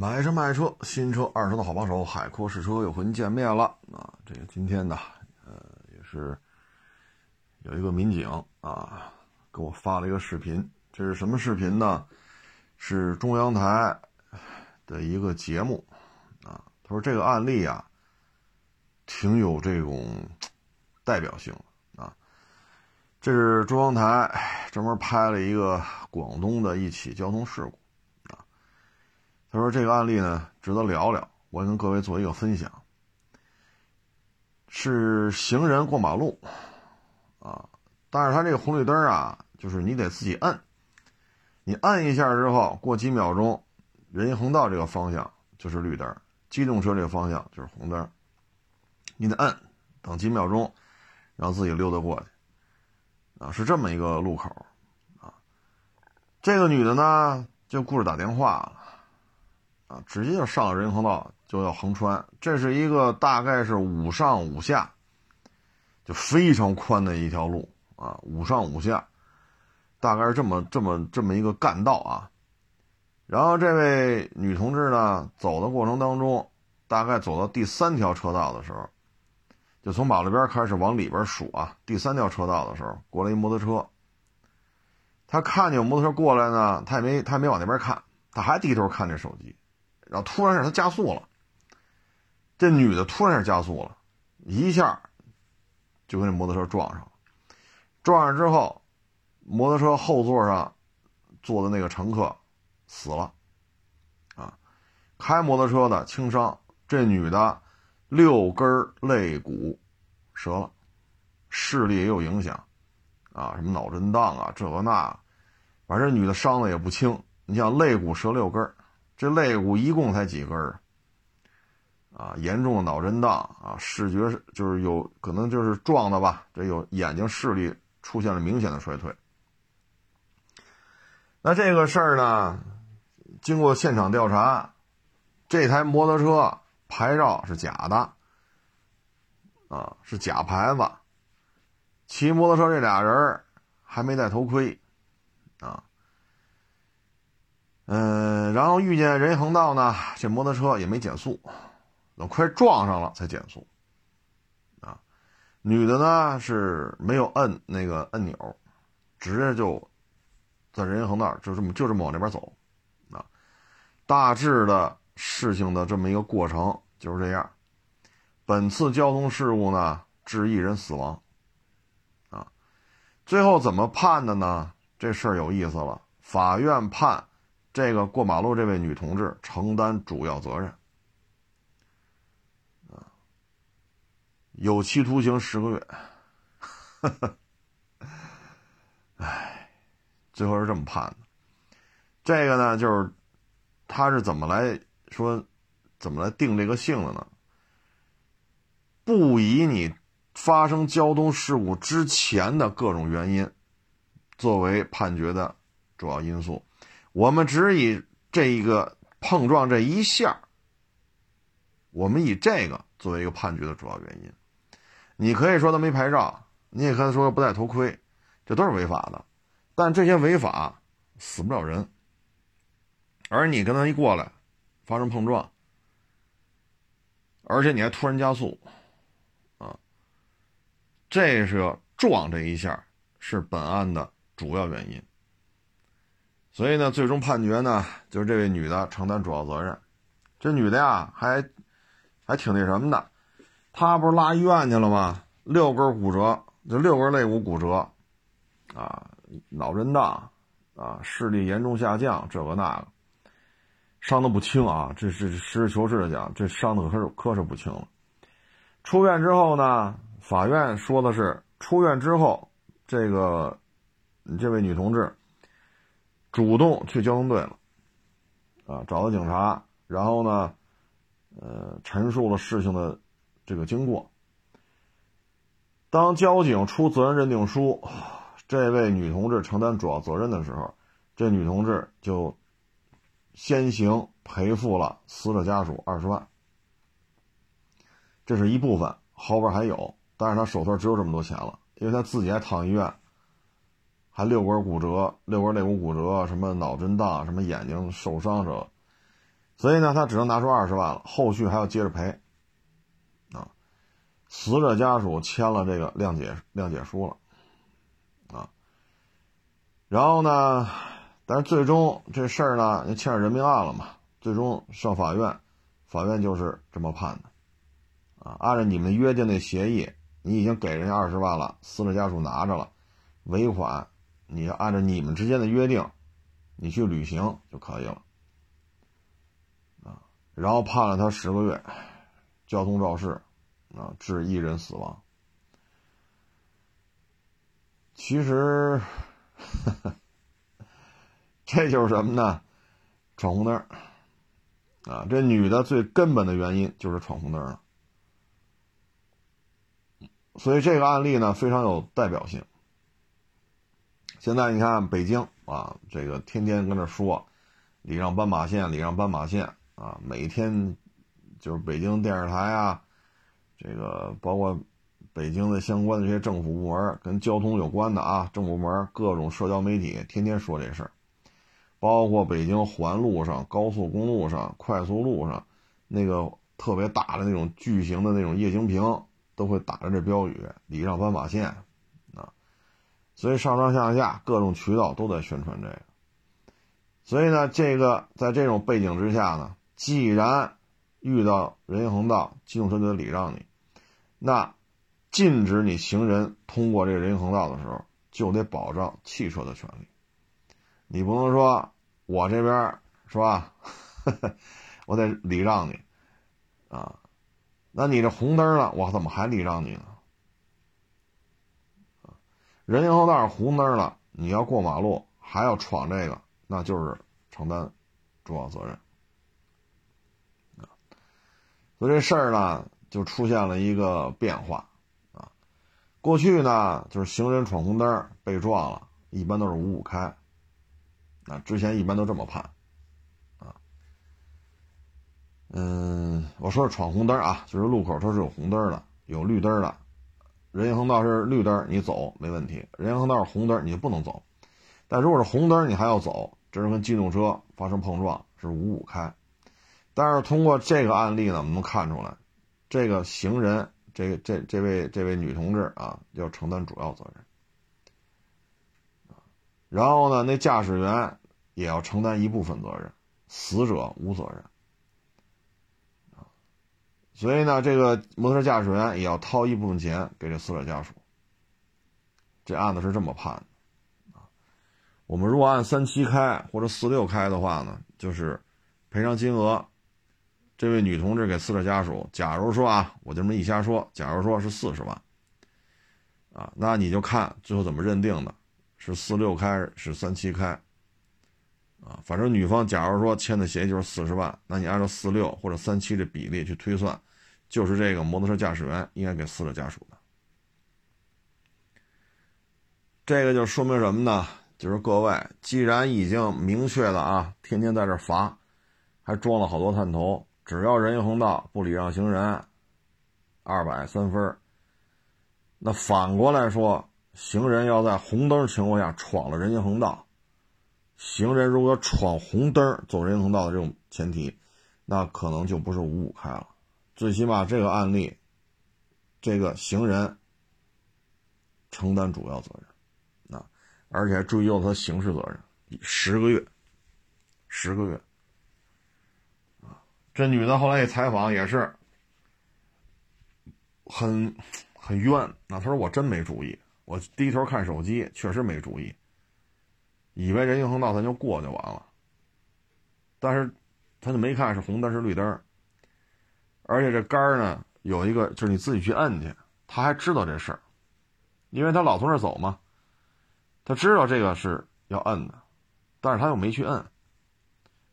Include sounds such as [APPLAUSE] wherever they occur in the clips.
买车卖车，新车二手的好帮手，海阔试车又和您见面了啊！这个今天呢，呃，也是有一个民警啊，给我发了一个视频。这是什么视频呢？是中央台的一个节目啊。他说这个案例啊，挺有这种代表性啊。这是中央台专门拍了一个广东的一起交通事故。他说：“这个案例呢，值得聊聊，我跟各位做一个分享。是行人过马路，啊，但是他这个红绿灯啊，就是你得自己摁，你摁一下之后，过几秒钟，人行横道这个方向就是绿灯，机动车这个方向就是红灯，你得摁，等几秒钟，让自己溜达过去，啊，是这么一个路口，啊，这个女的呢，就顾着打电话了。”啊，直接就上了人行横道，就要横穿。这是一个大概是五上五下，就非常宽的一条路啊，五上五下，大概是这么这么这么一个干道啊。然后这位女同志呢，走的过程当中，大概走到第三条车道的时候，就从马路边开始往里边数啊，第三条车道的时候，过来一摩托车。他看见有摩托车过来呢，他也没他也没往那边看，他还低头看这手机。然后突然一下，他加速了。这女的突然加速了，一下就跟这摩托车撞上了。撞上之后，摩托车后座上坐的那个乘客死了。啊，开摩托车的轻伤，这女的六根肋骨折了，视力也有影响。啊，什么脑震荡啊，这个那，反正女的伤的也不轻。你像肋骨折六根这肋骨一共才几根儿啊？严重的脑震荡啊，视觉就是有可能就是撞的吧？这有眼睛视力出现了明显的衰退。那这个事儿呢，经过现场调查，这台摩托车牌照是假的啊，是假牌子。骑摩托车这俩人还没戴头盔啊。嗯，然后遇见人行横道呢，这摩托车也没减速，等快撞上了才减速。啊，女的呢是没有摁那个按钮，直接就在人行横道就这么就这么往那边走。啊，大致的事情的这么一个过程就是这样。本次交通事故呢致一人死亡。啊，最后怎么判的呢？这事儿有意思了，法院判。这个过马路这位女同志承担主要责任，啊，有期徒刑十个月，哎，最后是这么判的。这个呢，就是他是怎么来说，怎么来定这个性的呢？不以你发生交通事故之前的各种原因作为判决的主要因素。我们只以这一个碰撞这一下，我们以这个作为一个判决的主要原因。你可以说他没牌照，你也可以说不戴头盔，这都是违法的。但这些违法死不了人，而你跟他一过来发生碰撞，而且你还突然加速，啊，这是撞这一下是本案的主要原因。所以呢，最终判决呢，就是这位女的承担主要责任。这女的呀，还还挺那什么的，她不是拉医院去了吗？六根骨折，就六根肋骨骨折，啊，脑震荡，啊，视力严重下降，这个那个，伤的不轻啊。这是实事求是的讲，这伤的可是可是不轻了。出院之后呢，法院说的是，出院之后，这个这位女同志。主动去交通队了，啊，找到警察，然后呢，呃，陈述了事情的这个经过。当交警出责任认定书，这位女同志承担主要责任的时候，这女同志就先行赔付了死者家属二十万。这是一部分，后边还有，但是她手头只有这么多钱了，因为她自己还躺医院。还六根骨折，六根肋骨骨折，什么脑震荡，什么眼睛受伤，这所以呢，他只能拿出二十万了，后续还要接着赔。啊，死者家属签了这个谅解谅解书了，啊，然后呢，但是最终这事儿呢，也牵扯人命案了嘛，最终上法院，法院就是这么判的。啊，按照你们约定的协议，你已经给人家二十万了，死者家属拿着了，尾款你要按照你们之间的约定，你去履行就可以了。啊，然后判了他十个月，交通肇事，啊，致一人死亡。其实，[LAUGHS] 这就是什么呢？闯红灯啊，这女的最根本的原因就是闯红灯了。所以这个案例呢非常有代表性。现在你看北京啊，这个天天跟这说礼让斑马线，礼让斑马线啊，每天就是北京电视台啊，这个包括北京的相关的这些政府部门跟交通有关的啊，政府部门各种社交媒体天天说这事儿，包括北京环路上、高速公路上、快速路上那个特别大的那种巨型的那种液晶屏。都会打着这标语“礼让斑马线”，所以上上下下各种渠道都在宣传这个。所以呢，这个在这种背景之下呢，既然遇到人行横道，机动车就得礼让你，那禁止你行人通过这个人行横道的时候，就得保障汽车的权利。你不能说我这边是吧，[LAUGHS] 我得礼让你，啊。那你这红灯了，我怎么还礼让你呢？人行横道红灯了，你要过马路还要闯这个，那就是承担主要责任啊。所以这事儿呢，就出现了一个变化啊。过去呢，就是行人闯红灯被撞了，一般都是五五开。啊，之前一般都这么判啊。嗯，我说是闯红灯啊，就是路口它是有红灯的，有绿灯的。人行横道是绿灯，你走没问题；人行横道是红灯，你就不能走。但如果是红灯，你还要走，这是跟机动车发生碰撞，是五五开。但是通过这个案例呢，我们能看出来，这个行人，这个这这位这位女同志啊，要承担主要责任。然后呢，那驾驶员也要承担一部分责任，死者无责任。所以呢，这个摩托车驾驶员也要掏一部分钱给这死者家属。这案子是这么判的，啊，我们如果按三七开或者四六开的话呢，就是赔偿金额，这位女同志给死者家属，假如说啊，我这么一瞎说，假如说是四十万，啊，那你就看最后怎么认定的，是四六开是三七开，啊，反正女方假如说签的协议就是四十万，那你按照四六或者三七的比例去推算。就是这个摩托车驾驶员应该给死者家属的，这个就说明什么呢？就是各位，既然已经明确了啊，天天在这罚，还装了好多探头，只要人行横道不礼让行人，二百三分。那反过来说，行人要在红灯情况下闯了人行横道，行人如果闯红灯走人行横道的这种前提，那可能就不是五五开了。最起码这个案例，这个行人承担主要责任，啊，而且还追究他刑事责任，十个月，十个月，啊，这女的后来一采访也是很很冤，那她说我真没注意，我低头看手机，确实没注意，以为人行横道咱就过就完了，但是他就没看是红灯是绿灯。而且这杆儿呢，有一个就是你自己去摁去，他还知道这事儿，因为他老从这走嘛，他知道这个是要摁的，但是他又没去摁，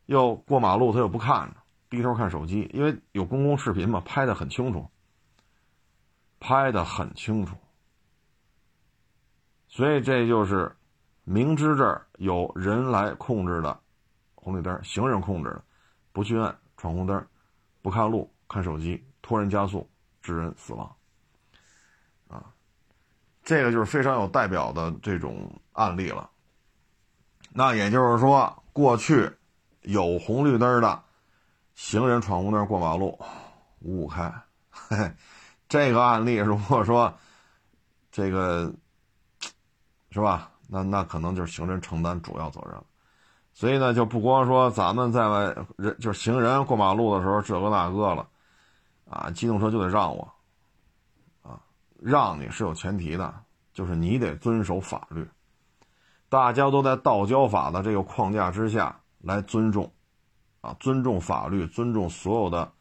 又过马路他又不看，低头看手机，因为有公共视频嘛，拍的很清楚，拍的很清楚，所以这就是明知这儿有人来控制的红绿灯，行人控制的，不去摁闯红灯，不看路。看手机，突然加速，致人死亡，啊，这个就是非常有代表的这种案例了。那也就是说，过去有红绿灯的，行人闯红灯过马路，五五开。嘿，这个案例如果说这个是吧？那那可能就是行人承担主要责任。所以呢，就不光说咱们在外人，就是行人过马路的时候这个那个了，啊，机动车就得让我，啊，让你是有前提的，就是你得遵守法律，大家都在道交法的这个框架之下来尊重，啊，尊重法律，尊重所有的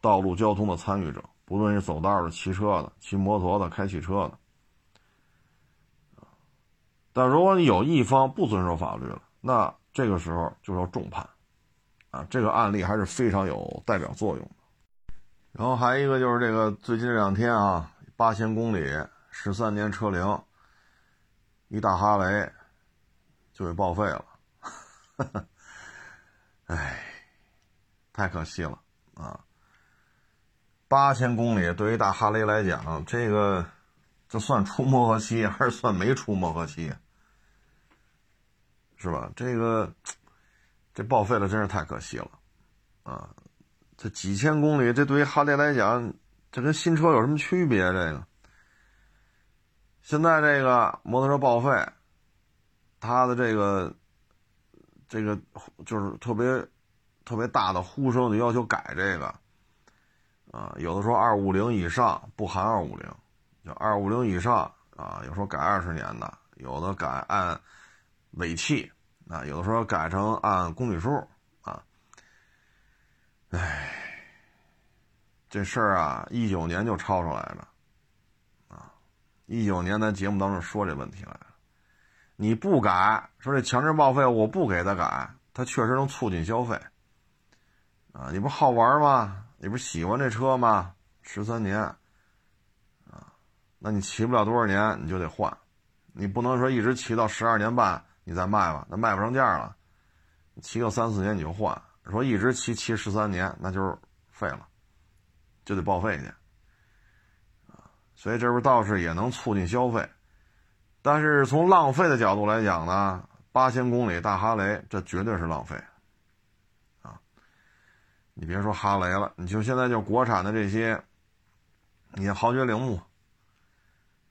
道路交通的参与者，不论是走道的、骑车的、骑摩托的、开汽车的，但如果你有一方不遵守法律了，那这个时候就要重判，啊，这个案例还是非常有代表作用的。然后还有一个就是这个最近这两天啊，八千公里十三年车龄，一大哈雷就给报废了，[LAUGHS] 哎，太可惜了啊！八千公里对于大哈雷来讲，这个这算出磨合期还是算没出磨合期？是吧？这个这报废了，真是太可惜了，啊！这几千公里，这对于哈雷来讲，这跟新车有什么区别？这个现在这个摩托车报废，它的这个这个就是特别特别大的呼声，就要求改这个啊。有的说二五零以上不含二五零，就二五零以上啊，有时候改二十年的，有的改按尾气。啊，有的时候改成按公里数哎，这事儿啊，一九年就抄出来了，啊，一九年咱节目当中说这问题来了，你不改，说这强制报废，我不给他改，他确实能促进消费，啊，你不好玩吗？你不喜欢这车吗？十三年，啊，那你骑不了多少年你就得换，你不能说一直骑到十二年半。你再卖吧，那卖不上价了。骑个三四年你就换，说一直骑骑十三年，那就是废了，就得报废去。啊，所以这不倒是也能促进消费，但是从浪费的角度来讲呢，八千公里大哈雷这绝对是浪费。啊，你别说哈雷了，你就现在就国产的这些，你看豪爵铃木，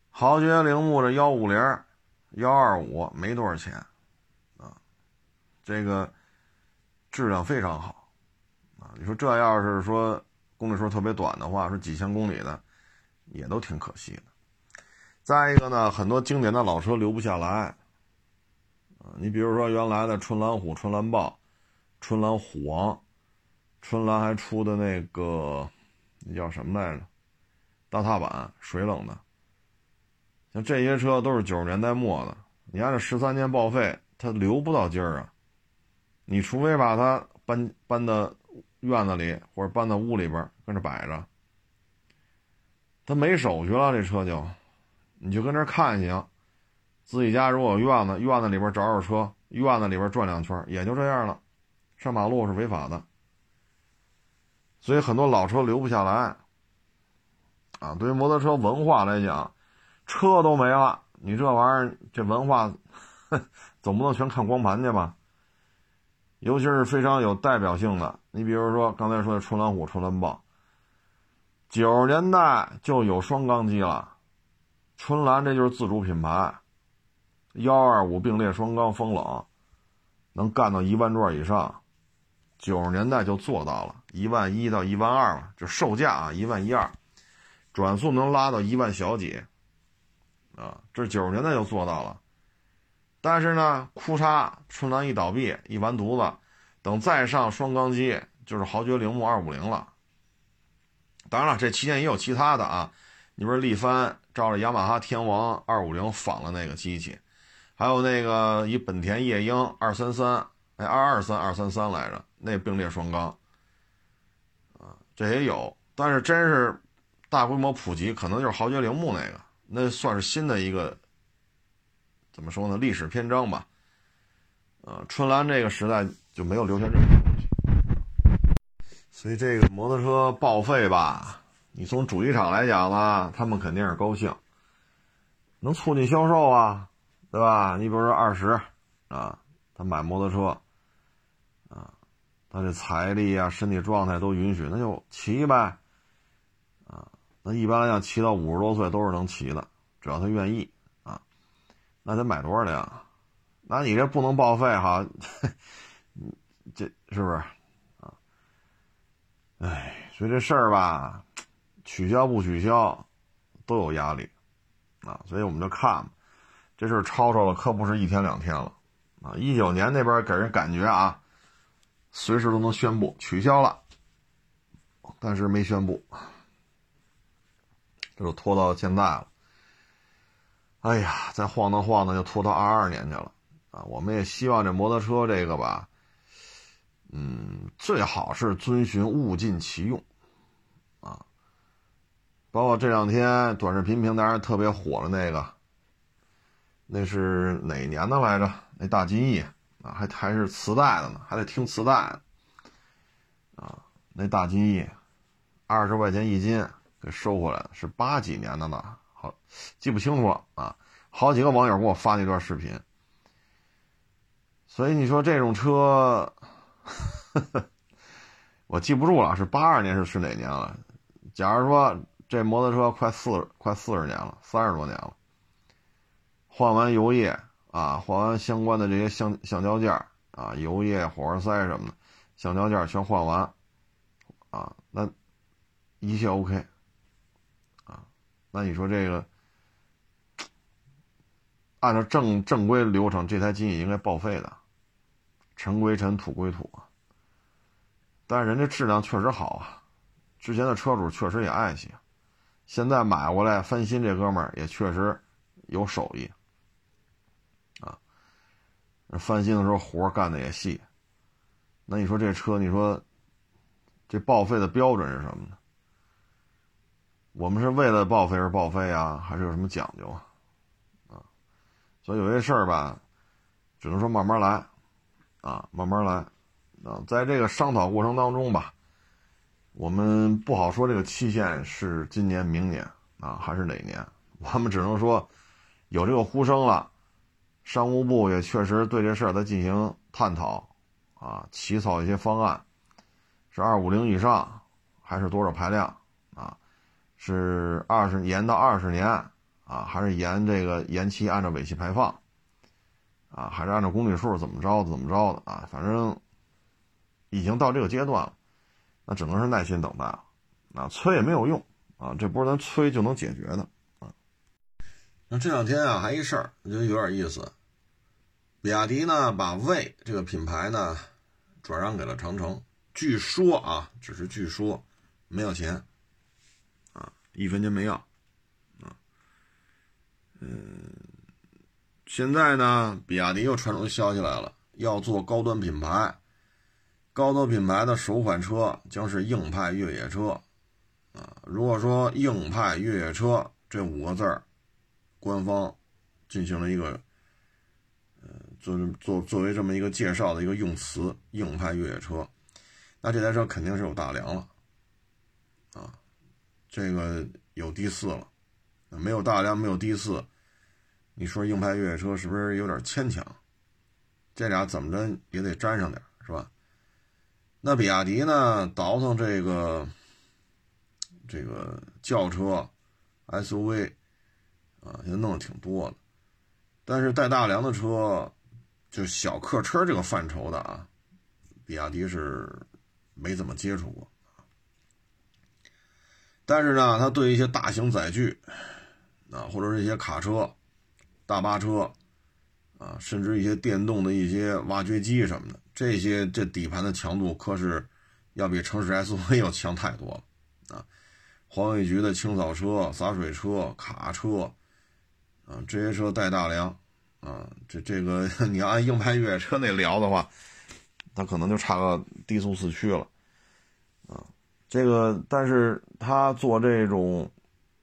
豪爵铃木这幺五零。幺二五没多少钱，啊，这个质量非常好，啊，你说这要是说公里数特别短的话，说几千公里的，也都挺可惜的。再一个呢，很多经典的老车留不下来，啊，你比如说原来的春兰虎、春兰豹、春兰虎王，春兰还出的那个那叫什么来着？大踏板水冷的。像这些车都是九十年代末的，你按照十三年报废，它留不到今儿啊！你除非把它搬搬到院子里，或者搬到屋里边跟着摆着，它没手续了，这车就，你就跟这看行。自己家如果有院子，院子里边找找车，院子里边转两圈，也就这样了。上马路是违法的，所以很多老车留不下来。啊，对于摩托车文化来讲。车都没了，你这玩意儿这文化，[LAUGHS] 总不能全看光盘去吧？尤其是非常有代表性的，你比如说刚才说的春兰虎、春兰豹，九十年代就有双缸机了。春兰这就是自主品牌，幺二五并列双缸风冷，能干到一万转以上。九十年代就做到了一万一到一万二，就售价啊一万一二，转速能拉到一万小几。啊，这九十年代就做到了，但是呢，库嚓，春兰一倒闭，一完犊子，等再上双缸机，就是豪爵铃木二五零了。当然了，这期间也有其他的啊，你比如力帆照着雅马哈天王二五零仿了那个机器，还有那个一本田夜莺二三三，哎，二二三二三三来着，那并列双缸，啊，这也有，但是真是大规模普及，可能就是豪爵铃木那个。那算是新的一个，怎么说呢？历史篇章吧。呃，春兰这个时代就没有留下任何东西，所以这个摩托车报废吧，你从主机厂来讲呢，他们肯定是高兴，能促进销售啊，对吧？你比如说二十啊，他买摩托车啊，他这财力啊、身体状态都允许，那就骑呗。啊，那一般来讲，骑到五十多岁都是能骑的，只要他愿意。那得买多少辆？那你这不能报废哈，这是不是啊？哎，所以这事儿吧，取消不取消都有压力啊。所以我们就看，这事儿吵吵了，可不是一天两天了啊。一九年那边给人感觉啊，随时都能宣布取消了，但是没宣布。这就拖到现在了，哎呀，再晃荡晃荡就拖到二二年去了啊！我们也希望这摩托车这个吧，嗯，最好是遵循物尽其用啊。包括这两天短视频平台上特别火的那个，那是哪年的来着？那大金翼啊，还还是磁带的呢，还得听磁带啊。那大金翼，二十块钱一斤。给收回来的是八几年的呢，记不清楚了啊。好几个网友给我发那段视频，所以你说这种车，[LAUGHS] 我记不住了，是八二年是是哪年了？假如说这摩托车快四快四十年了，三十多年了，换完油液啊，换完相关的这些橡橡胶件啊，油液、火花塞什么的，橡胶件全换完啊，那一切 OK 啊。那你说这个，按照正正规流程，这台机也应该报废的，尘归尘，土归土。但是人家质量确实好啊，之前的车主确实也爱惜，现在买过来翻新，这哥们儿也确实有手艺啊。翻新的时候活干的也细。那你说这车，你说这报废的标准是什么呢？我们是为了报废而报废啊，还是有什么讲究？啊，所以有些事儿吧，只能说慢慢来，啊，慢慢来，啊，在这个商讨过程当中吧，我们不好说这个期限是今年、明年啊，还是哪年？我们只能说有这个呼声了，商务部也确实对这事儿在进行探讨，啊，起草一些方案，是二五零以上，还是多少排量？啊是二十年到二十年啊，还是延这个延期按照尾气排放啊，还是按照公里数怎么着怎么着的啊？反正已经到这个阶段了，那只能是耐心等待了。啊，催也没有用啊，这不是咱催就能解决的啊。那这两天啊，还一事儿，我觉得有点意思。比亚迪呢，把魏这个品牌呢转让给了长城，据说啊，只是据说，没有钱啊。一分钱没要，嗯，现在呢，比亚迪又传出消息来了，要做高端品牌，高端品牌的首款车将是硬派越野车，啊，如果说硬派越野车这五个字儿，官方进行了一个，呃，作作作为这么一个介绍的一个用词，硬派越野车，那这台车肯定是有大梁了，啊。这个有第四了，没有大梁，没有第四，你说硬派越野车是不是有点牵强？这俩怎么着也得沾上点，是吧？那比亚迪呢，倒腾这个这个轿车、SUV 啊，现在弄的挺多的，但是带大梁的车，就小客车这个范畴的啊，比亚迪是没怎么接触过。但是呢，它对一些大型载具，啊，或者是一些卡车、大巴车，啊，甚至一些电动的一些挖掘机什么的，这些这底盘的强度可是要比城市 SUV 要强太多了，啊，环卫局的清扫车、洒水车、卡车，啊，这些车带大梁，啊，这这个 [LAUGHS] 你要按硬派越野车那聊的话，它可能就差个低速四驱了。这个，但是他做这种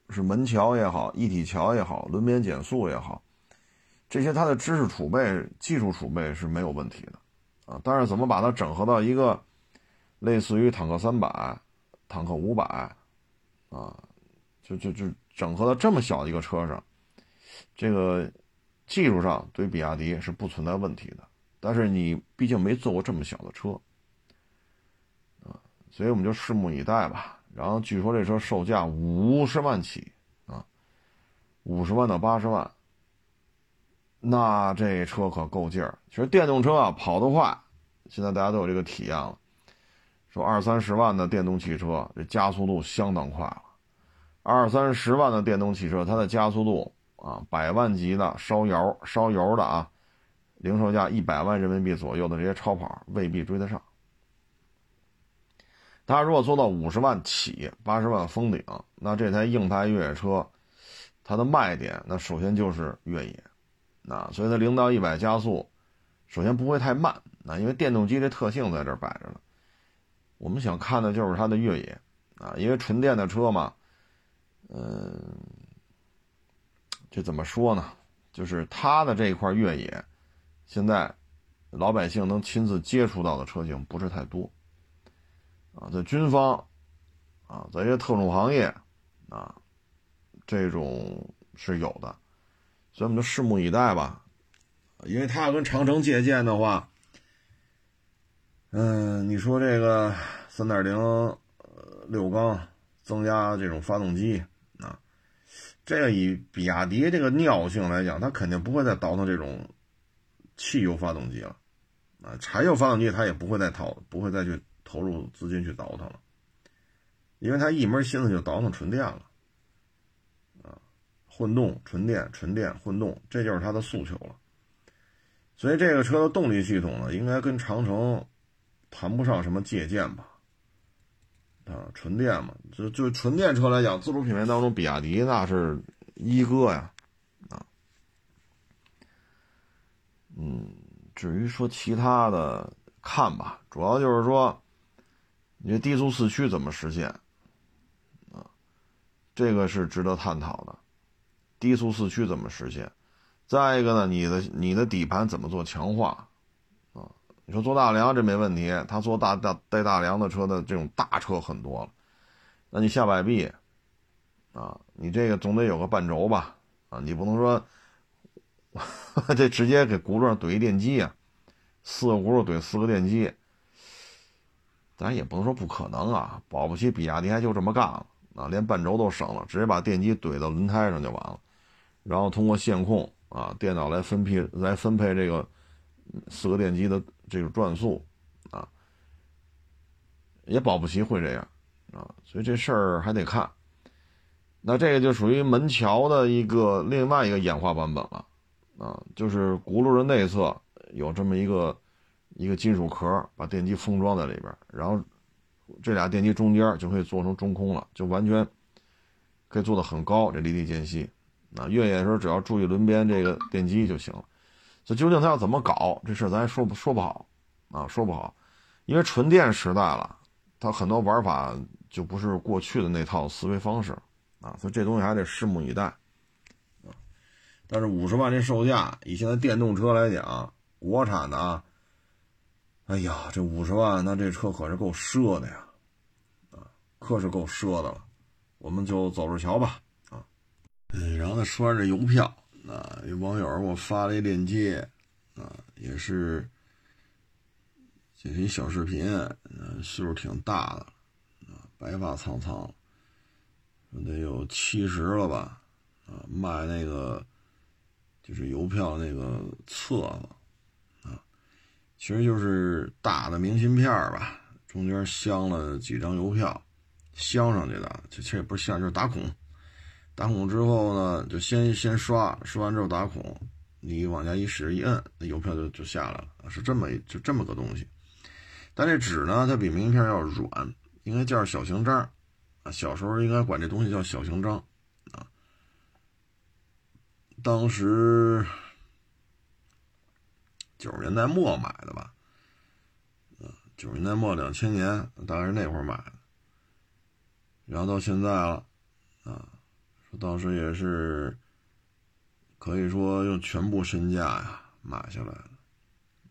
是门桥也好，一体桥也好，轮边减速也好，这些它的知识储备、技术储备是没有问题的啊。但是怎么把它整合到一个类似于坦克三百、坦克五百啊，就就就整合到这么小的一个车上，这个技术上对比亚迪是不存在问题的。但是你毕竟没做过这么小的车啊所以我们就拭目以待吧。然后据说这车售价五十万起啊，五十万到八十万，那这车可够劲儿。其实电动车啊跑得快，现在大家都有这个体验了。说二三十万的电动汽车，这加速度相当快了。二三十万的电动汽车，它的加速度啊，百万级的烧油烧油的啊，零售价一百万人民币左右的这些超跑未必追得上。它如果做到五十万起，八十万封顶，那这台硬派越野车，它的卖点那首先就是越野，啊，所以它零到一百加速，首先不会太慢，啊，因为电动机这特性在这摆着呢。我们想看的就是它的越野，啊，因为纯电的车嘛，嗯，这怎么说呢？就是它的这一块越野，现在老百姓能亲自接触到的车型不是太多，啊，在军方，啊，在一些特种行业，啊，这种是有的，所以我们就拭目以待吧，因为它要跟长城借鉴的话。嗯，你说这个三点零六缸增加这种发动机啊，这个以比亚迪这个尿性来讲，它肯定不会再倒腾这种汽油发动机了啊，柴油发动机它也不会再投，不会再去投入资金去倒腾了，因为它一门心思就倒腾纯电了，混动、纯电、纯电、混动，这就是它的诉求了。所以这个车的动力系统呢，应该跟长城。谈不上什么借鉴吧，啊，纯电嘛，就就纯电车来讲，自主品牌当中，比亚迪那是一哥呀，啊，嗯，至于说其他的看吧，主要就是说，你这低速四驱怎么实现，啊，这个是值得探讨的，低速四驱怎么实现？再一个呢，你的你的底盘怎么做强化？啊你说做大梁这没问题，他做大大带大梁的车的这种大车很多了，那你下摆臂，啊，你这个总得有个半轴吧，啊，你不能说 [LAUGHS] 这直接给轱辘上怼一电机啊，四个轱辘怼四个电机，咱也不能说不可能啊，保不齐比亚迪还就这么干了啊，连半轴都省了，直接把电机怼到轮胎上就完了，然后通过线控啊，电脑来分配来分配这个四个电机的。这个转速，啊，也保不齐会这样，啊，所以这事儿还得看。那这个就属于门桥的一个另外一个演化版本了，啊，就是轱辘的内侧有这么一个一个金属壳，把电机封装在里边，然后这俩电机中间就可以做成中空了，就完全可以做的很高，这离地间隙。啊，越野的时候只要注意轮边这个电机就行了。这究竟他要怎么搞这事咱说不说不好，啊，说不好，因为纯电时代了，它很多玩法就不是过去的那套思维方式，啊，所以这东西还得拭目以待，啊，但是五十万这售价，以现在电动车来讲，国产的啊，哎呀，这五十万，那这车可是够奢的呀，啊，可是够奢的了，我们就走着瞧吧，嗯，然后再说这邮票。啊，有网友给我发了一链接，啊，也是，这是一小视频，嗯，岁数挺大的，啊，白发苍苍，得有七十了吧，啊，卖那个就是邮票那个册子，啊，其实就是大的明信片吧，中间镶了几张邮票，镶上去的，这其实也不是镶，就是打孔。打孔之后呢，就先先刷，刷完之后打孔，你往下一使一摁，那邮票就就下来了是这么就这么个东西。但这纸呢，它比名片要软，应该叫小型章啊。小时候应该管这东西叫小型章啊。当时九十年代末买的吧，九十年代末两千年大概是那会儿买的，然后到现在了啊。当时也是可以说用全部身价呀买下来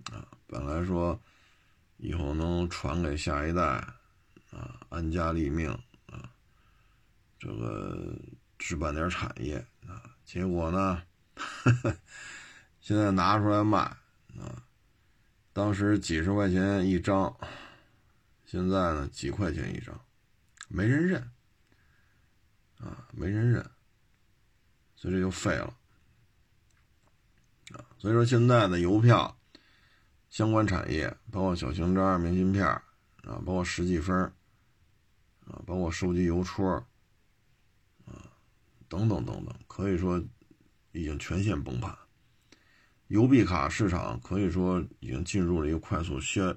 的，啊，本来说以后能传给下一代，啊，安家立命，啊，这个置办点产业，啊，结果呢，[LAUGHS] 现在拿出来卖，啊，当时几十块钱一张，现在呢几块钱一张，没人认啊，没人认，所以这就废了啊。所以说现在的邮票相关产业，包括小型张、明信片啊，包括实际分啊，包括收集邮戳啊，等等等等，可以说已经全线崩盘。邮币卡市场可以说已经进入了一个快速衰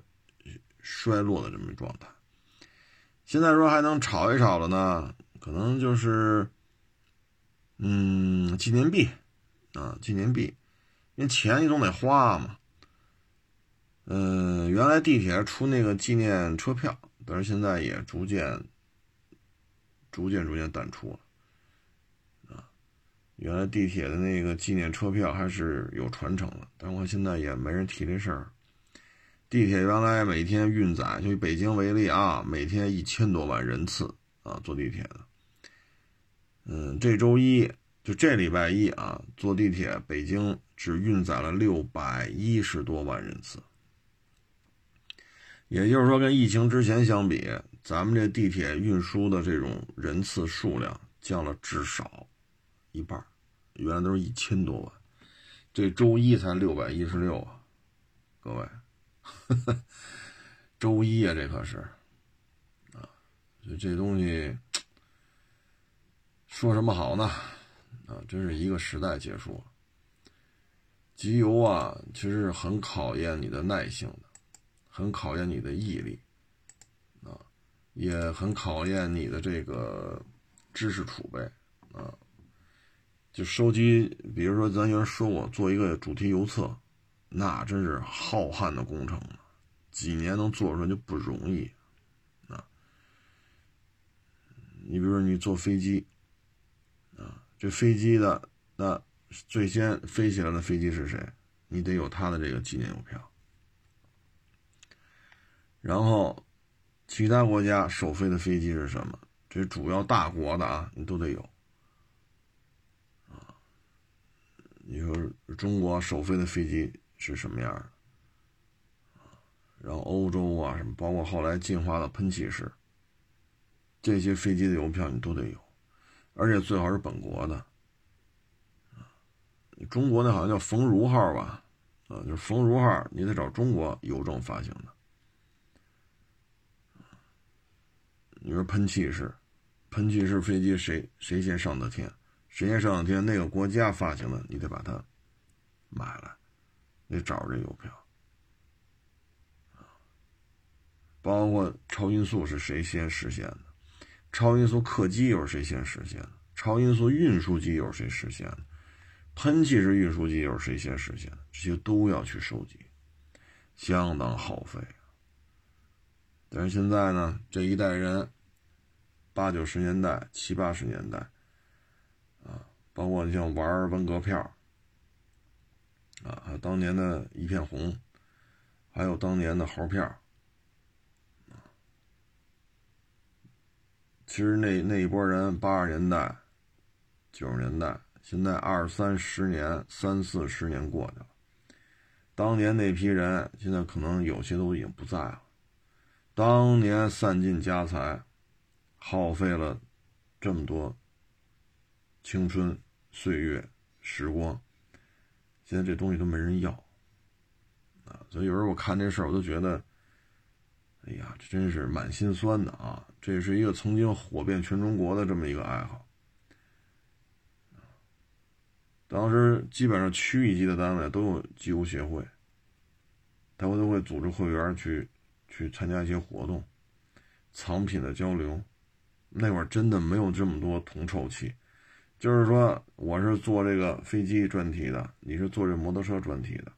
衰落的这么一状态。现在说还能炒一炒了呢，可能就是，嗯，纪念币啊，纪念币，因为钱你总得花嘛。嗯，原来地铁出那个纪念车票，但是现在也逐渐、逐渐、逐渐淡出了。啊原来地铁的那个纪念车票还是有传承的，但我现在也没人提这事儿。地铁原来每天运载，就以北京为例啊，每天一千多万人次啊坐地铁的。嗯，这周一就这礼拜一啊，坐地铁北京只运载了六百一十多万人次，也就是说，跟疫情之前相比，咱们这地铁运输的这种人次数量降了至少一半。原来都是一千多万，这周一才六百一十六啊，各位，[LAUGHS] 周一啊，这可是。啊，所以这东西说什么好呢？啊，真是一个时代结束了。集邮啊，其实是很考验你的耐性的，很考验你的毅力啊，也很考验你的这个知识储备啊。就收集，比如说，咱原说我做一个主题邮册，那真是浩瀚的工程几年能做出来就不容易啊。你比如说，你坐飞机，这飞机的那最先飞起来的飞机是谁？你得有他的这个纪念邮票。然后，其他国家首飞的飞机是什么？这主要大国的啊，你都得有啊。你说中国首飞的飞机是什么样的？然后欧洲啊什么，包括后来进化的喷气式，这些飞机的邮票你都得有，而且最好是本国的。中国那好像叫冯如号吧？啊，就是冯如号，你得找中国邮政发行的。你说喷气式，喷气式飞机谁谁先上的天？谁先上的天？那个国家发行的，你得把它买来，得找着这邮票包括超音速是谁先实现的？超音速客机又是谁先实现的？超音速运输机又是谁实现的？喷气式运输机又是谁先实现的？这些都要去收集，相当耗费。但是现在呢，这一代人，八九十年代、七八十年代。啊包括你像玩文革票，啊，还有当年的一片红，还有当年的猴票，其实那那一波人，八十年代、九十年代，现在二三十年、三四十年过去了，当年那批人，现在可能有些都已经不在了。当年散尽家财，耗费了这么多。青春岁月时光，现在这东西都没人要啊！所以有时候我看这事儿，我都觉得，哎呀，这真是蛮心酸的啊！这是一个曾经火遍全中国的这么一个爱好，当时基本上区一级的单位都有机油协会，他们都会组织会员去去参加一些活动，藏品的交流。那会儿真的没有这么多铜臭气。就是说，我是做这个飞机专题的，你是做这摩托车专题的，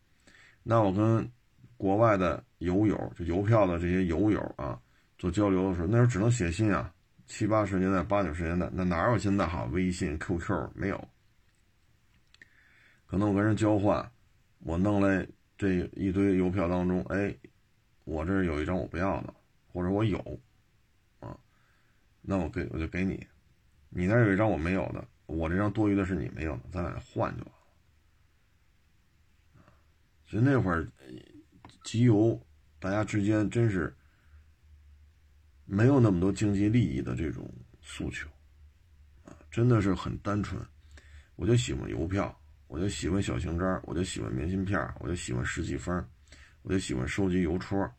那我跟国外的邮友，就邮票的这些邮友啊，做交流的时候，那时候只能写信啊。七八十年代、八九十年代，那哪有现在哈微信、QQ 没有？可能我跟人交换，我弄来这一堆邮票当中，哎，我这有一张我不要的，或者我有，啊，那我给我就给你，你那有一张我没有的。我这张多余的是你没有的，咱俩换就完了。所以那会儿集邮，大家之间真是没有那么多经济利益的这种诉求，啊，真的是很单纯。我就喜欢邮票，我就喜欢小型章，我就喜欢明信片，我就喜欢十几分，我就喜欢收集邮戳。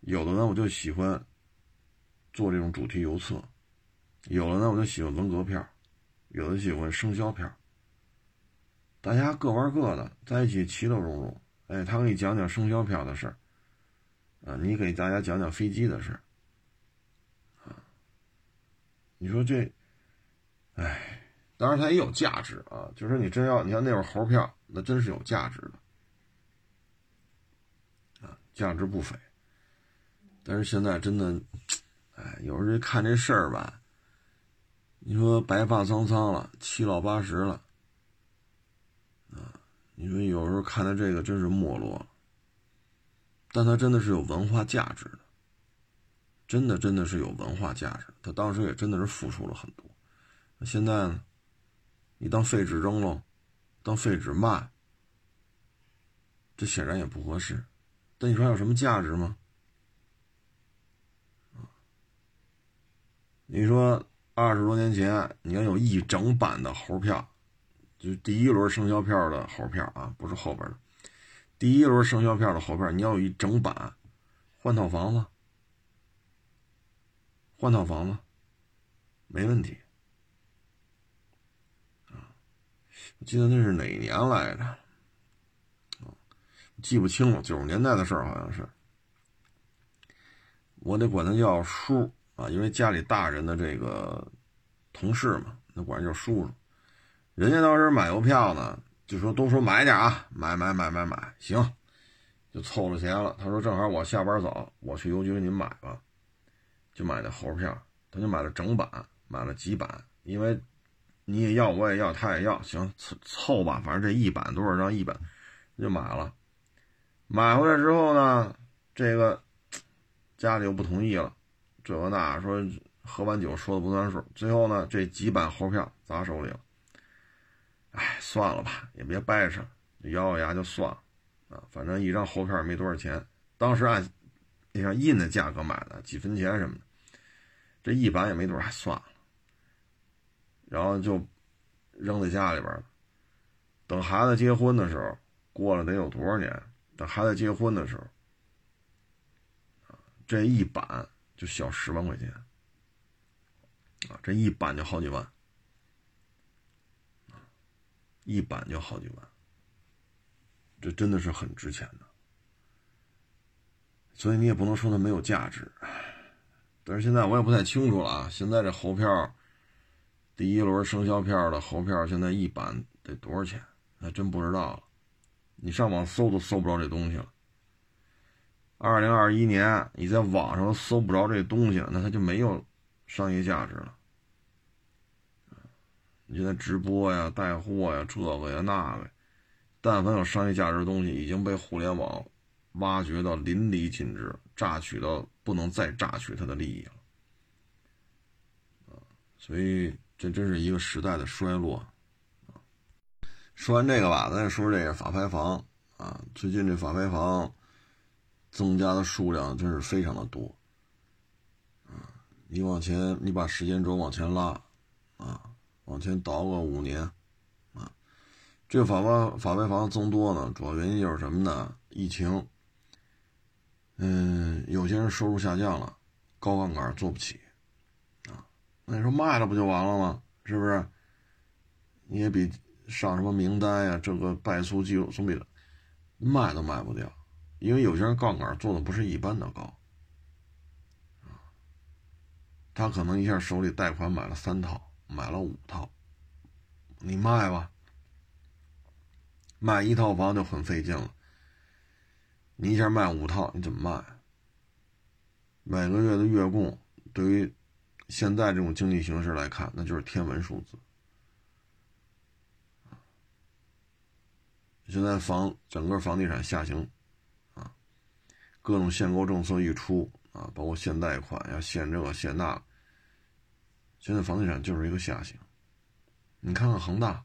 有的呢，我就喜欢做这种主题邮册；有的呢，我就喜欢文革票；有的喜欢生肖票。大家各玩各的，在一起其乐融融。哎，他给你讲讲生肖票的事儿，啊，你给大家讲讲飞机的事儿。你说这，哎，当然它也有价值啊。就是，你真要你像那会儿猴票，那真是有价值的，啊，价值不菲。但是现在真的，哎，有时候看这事儿吧，你说白发苍苍了，七老八十了，啊，你说有时候看到这个真是没落。但它真的是有文化价值的。真的，真的是有文化价值。他当时也真的是付出了很多。现在呢，你当废纸扔了，当废纸卖，这显然也不合适。但你说有什么价值吗？你说二十多年前，你要有一整版的猴票，就是第一轮生肖票的猴票啊，不是后边的，第一轮生肖票的猴票，你要有一整版，换套房子。换套房子，没问题。啊，我记得那是哪年来着？啊，记不清了，九十年代的事儿好像是。我得管他叫叔啊，因为家里大人的这个同事嘛，那管叫叔叔。人家当时买邮票呢，就说都说买点啊，买买买买买，行，就凑了钱了。他说正好我下班早，我去邮局给您买吧。就买的猴票，他就买了整版，买了几版，因为你也要，我也要，他也要，行凑凑吧，反正这一版多少张一版，就买了。买回来之后呢，这个家里又不同意了，这个那说喝完酒说的不算数，最后呢，这几版猴票砸手里了。哎，算了吧，也别掰扯，咬咬牙就算了啊，反正一张猴票也没多少钱，当时按你像印的价格买的，几分钱什么的。这一版也没多少，算了，然后就扔在家里边了。等孩子结婚的时候，过了得有多少年？等孩子结婚的时候，这一版就小十万块钱啊！这一版就好几万一版就好几万，这真的是很值钱的。所以你也不能说它没有价值。但是现在我也不太清楚了啊！现在这猴票，第一轮生肖票的猴票，现在一版得多少钱？还真不知道了。你上网搜都搜不着这东西了。二零二一年，你在网上搜不着这东西了，那它就没有商业价值了。你现在直播呀、带货呀、这个呀、那个，但凡有商业价值的东西，已经被互联网挖掘到淋漓尽致，榨取到。不能再榨取它的利益了，所以这真是一个时代的衰落，说完这个吧，咱再说这个法拍房。啊，最近这法拍房增加的数量真是非常的多，啊，你往前，你把时间轴往前拉，啊，往前倒个五年，啊，这个法拍法拍房增多呢，主要原因就是什么呢？疫情。嗯，有些人收入下降了，高杠杆做不起，啊，那你说卖了不就完了吗？是不是？你也比上什么名单呀，这个败诉记录总比卖都卖不掉，因为有些人杠杆做的不是一般的高，啊，他可能一下手里贷款买了三套，买了五套，你卖吧，卖一套房就很费劲了。你一下卖五套，你怎么卖？每个月的月供，对于现在这种经济形势来看，那就是天文数字。现在房整个房地产下行，啊，各种限购政策一出啊，包括限贷款呀、限这个限那，现在房地产就是一个下行。你看看恒大，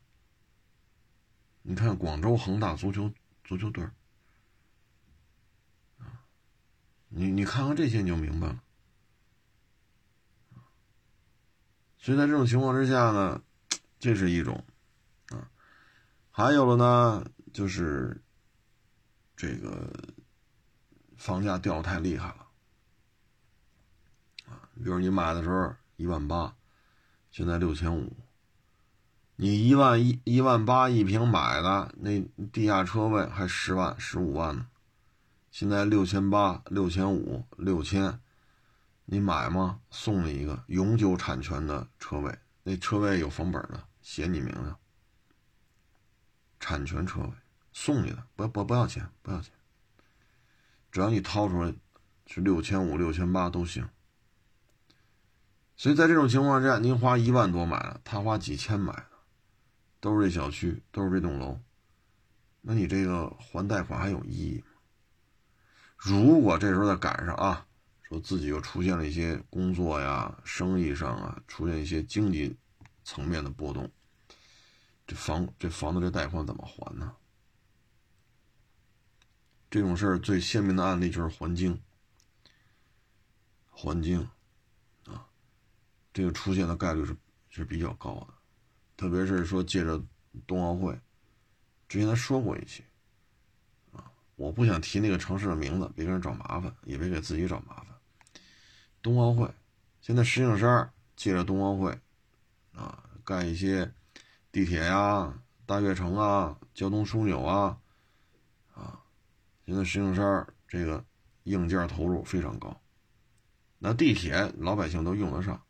你看广州恒大足球足球队你你看看这些你就明白了，所以在这种情况之下呢，这是一种啊，还有了呢，就是这个房价掉的太厉害了啊，比如你买的时候一万八，现在六千五，你一万一一万八一平买的那地下车位还十万十五万呢，现在六千八六千五六千。你买吗？送你一个永久产权的车位，那车位有房本的，写你名字。产权车位送你的，不不不要钱，不要钱，只要你掏出来，是六千五、六千八都行。所以在这种情况下，您花一万多买的，他花几千买的，都是这小区，都是这栋楼，那你这个还贷款还有意义吗？如果这时候再赶上啊。说自己又出现了一些工作呀、生意上啊，出现一些经济层面的波动，这房这房子这贷款怎么还呢？这种事儿最鲜明的案例就是还京，还京，这个出现的概率是是比较高的，特别是说借着冬奥会，之前他说过一期啊，我不想提那个城市的名字，别给人找麻烦，也别给自己找麻烦。冬奥会，现在石景山借着冬奥会，啊，盖一些地铁呀、大悦城啊、交通枢纽啊，啊，现在石景山这个硬件投入非常高。那地铁老百姓都用得上，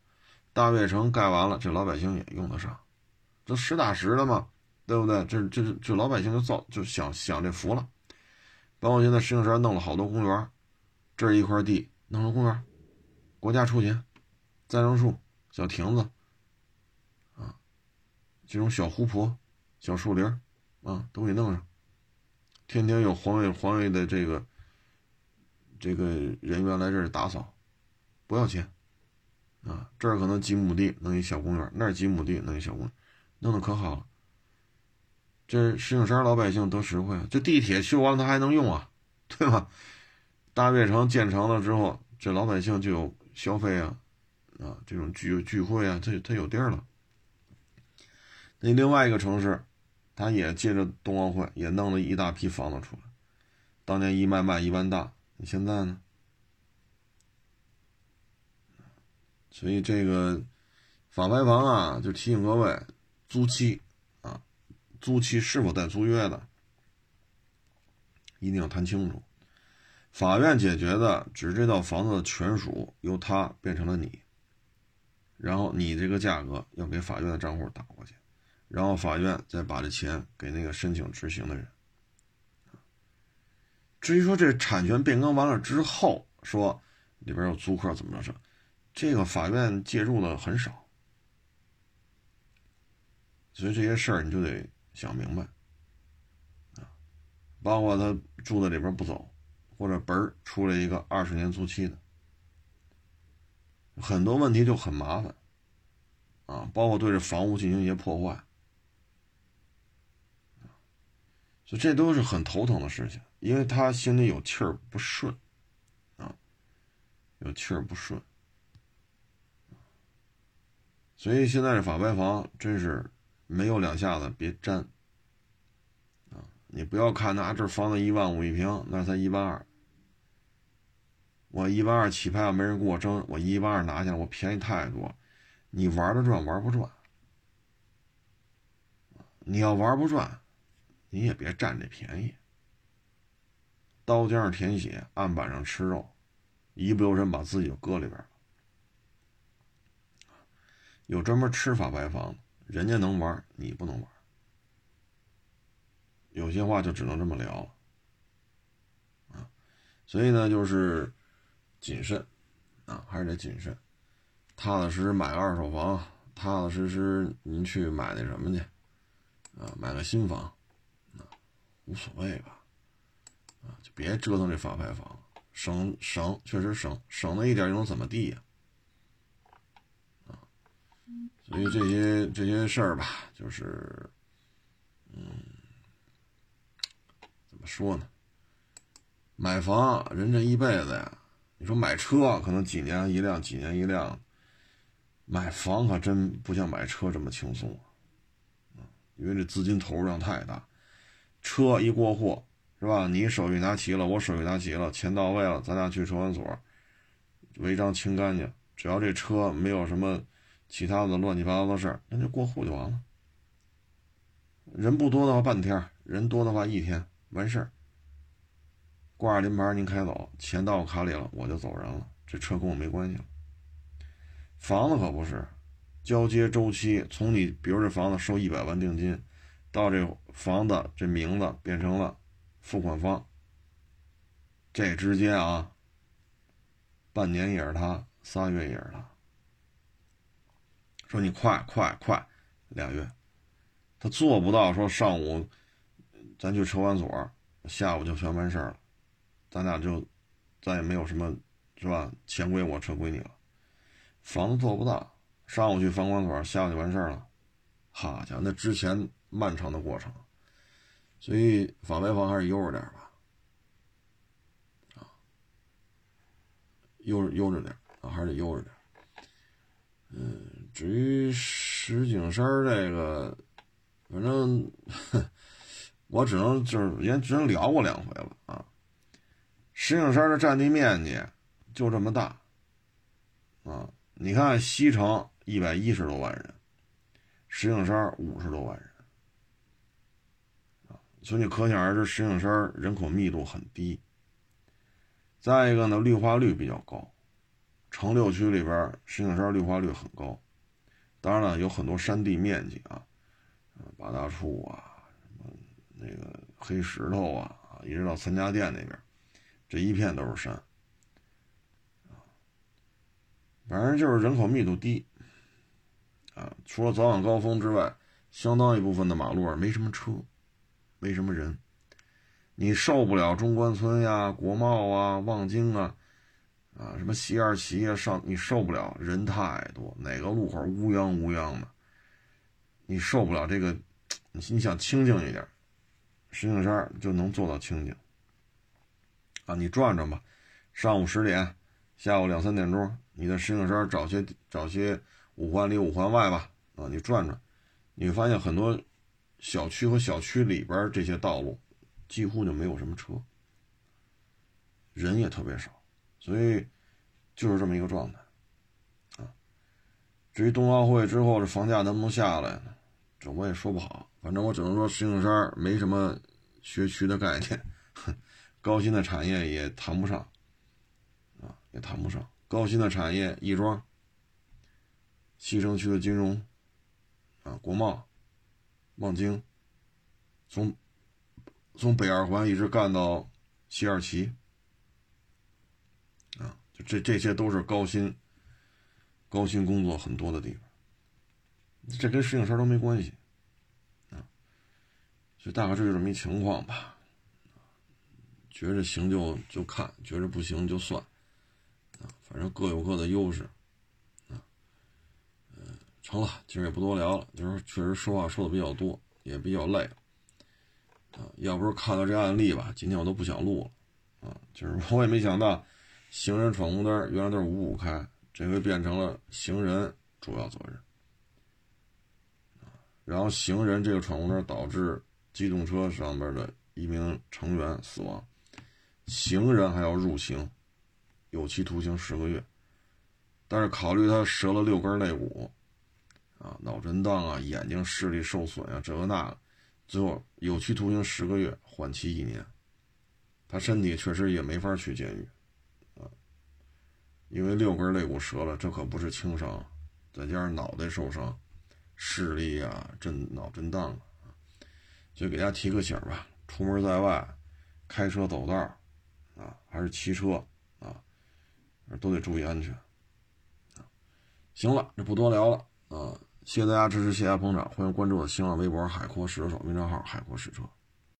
大悦城盖完了，这老百姓也用得上，这实打实的嘛，对不对？这这这老百姓就造就享享这福了。包括现在石景山弄了好多公园，这一块地弄成公园。国家出钱，栽上树、小亭子，啊，这种小湖泊、小树林啊，都给弄上。天天有环卫环卫的这个这个人员来这儿打扫，不要钱，啊，这儿可能几亩地弄一小公园，那儿几亩地弄一小公园，弄得可好了。这石景山老百姓多实惠啊！这地铁修完了，它还能用啊，对吧？大悦城建成了之后，这老百姓就有。消费啊，啊，这种聚聚会啊，它它有地儿了。那另外一个城市，他也借着冬奥会也弄了一大批房子出来，当年一卖卖一万大，你现在呢？所以这个法拍房啊，就提醒各位，租期啊，租期是否带租约的，一定要谈清楚。法院解决的只是这套房子的权属由他变成了你，然后你这个价格要给法院的账户打过去，然后法院再把这钱给那个申请执行的人。至于说这产权变更完了之后，说里边有租客怎么着，这个法院介入的很少，所以这些事儿你就得想明白啊，包括他住在里边不走。或者本儿出来一个二十年租期的，很多问题就很麻烦，啊，包括对这房屋进行一些破坏，所以这都是很头疼的事情，因为他心里有气儿不顺，啊，有气儿不顺，所以现在这法拍房真是没有两下子别沾。你不要看那这房子一万五一平，那才一万二。我一万二起拍，没人跟我争，我一万二拿下，我便宜太多。你玩得转，玩不转。你要玩不转，你也别占这便宜。刀尖上舔血，案板上吃肉，一不留神把自己就搁里边了。有专门吃法拍房的，人家能玩，你不能玩。有些话就只能这么聊了，啊，所以呢，就是谨慎，啊，还是得谨慎，踏踏实实买个二手房，踏踏实实您去买那什么去，啊，买个新房，啊，无所谓吧，啊，就别折腾这法拍房，省省确实省省那一点又能怎么地呀，所以这些这些事儿吧，就是，嗯。怎么说呢，买房人这一辈子呀，你说买车可能几年一辆，几年一辆，买房可真不像买车这么轻松啊，因为这资金投入量太大。车一过户是吧？你手续拿齐了，我手续拿齐了，钱到位了，咱俩去车管所，违章清干净。只要这车没有什么其他的乱七八糟的事儿，那就过户就完了。人不多的话半天，人多的话一天完事儿。挂着临牌您开走，钱到我卡里了，我就走人了，这车跟我没关系了。房子可不是，交接周期从你比如这房子收一百万定金，到这房子这名字变成了付款方，这之间啊，半年也是他，仨月也是他。说你快快快，俩月，他做不到说上午咱去车管所，下午就全完事儿了，咱俩就再也没有什么是吧？钱归我，车归你了。房子做不到，上午去房管所，下午就完事儿了。好家伙，那之前漫长的过程，所以法拍房还是悠着点吧，啊，悠悠着点啊，还是得悠着点。嗯，至于石景山这个，反正我只能就是也只能聊过两回了啊。石景山的占地面积就这么大，啊。你看西城一百一十多万人，石景山五十多万人，啊，所以你可想而知，石景山人口密度很低。再一个呢，绿化率比较高，城六区里边，石景山绿化率很高。当然了，有很多山地面积啊，八大处啊，什么那个黑石头啊，一直到三家店那边，这一片都是山。反正就是人口密度低，啊，除了早晚高峰之外，相当一部分的马路上没什么车，没什么人。你受不了中关村呀、国贸啊、望京啊，啊，什么西二旗啊，上你受不了，人太多，哪个路口乌泱乌泱的，你受不了这个。你想清静一点，石景山就能做到清静。啊，你转转吧，上午十点，下午两三点钟。你在石景山找些找些五环里五环外吧，啊，你转转，你会发现很多小区和小区里边这些道路几乎就没有什么车，人也特别少，所以就是这么一个状态，啊。至于冬奥会之后这房价能不能下来呢？这我也说不好，反正我只能说石景山没什么学区的概念，高新的产业也谈不上，啊，也谈不上。高新的产业，亦庄、西城区的金融，啊，国贸、望京，从从北二环一直干到西二旗，就这这些都是高薪、高薪工作很多的地方，这跟石景山都没关系，啊，所以大概这就这么一情况吧，觉着行就就看，觉着不行就算。啊反正各有各的优势，啊，嗯，成了，今儿也不多聊了。就是确实说话说的比较多，也比较累，啊，要不是看到这案例吧，今天我都不想录了，啊，就是我也没想到，行人闯红灯原来都是五五开，这回变成了行人主要责任，然后行人这个闯红灯导致机动车上边的一名成员死亡，行人还要入刑。有期徒刑十个月，但是考虑他折了六根肋骨，啊，脑震荡啊，眼睛视力受损啊，这个那个，最后有期徒刑十个月，缓期一年。他身体确实也没法去监狱，因为六根肋骨折了，这可不是轻伤，再加上脑袋受伤，视力啊，震脑震荡啊，就给大家提个醒吧，出门在外，开车走道，啊，还是骑车啊。都得注意安全，啊，行了，这不多聊了啊！谢谢大家支持，谢谢大家捧场，欢迎关注我的新浪微博“海阔试车手”微信号“海阔试车”。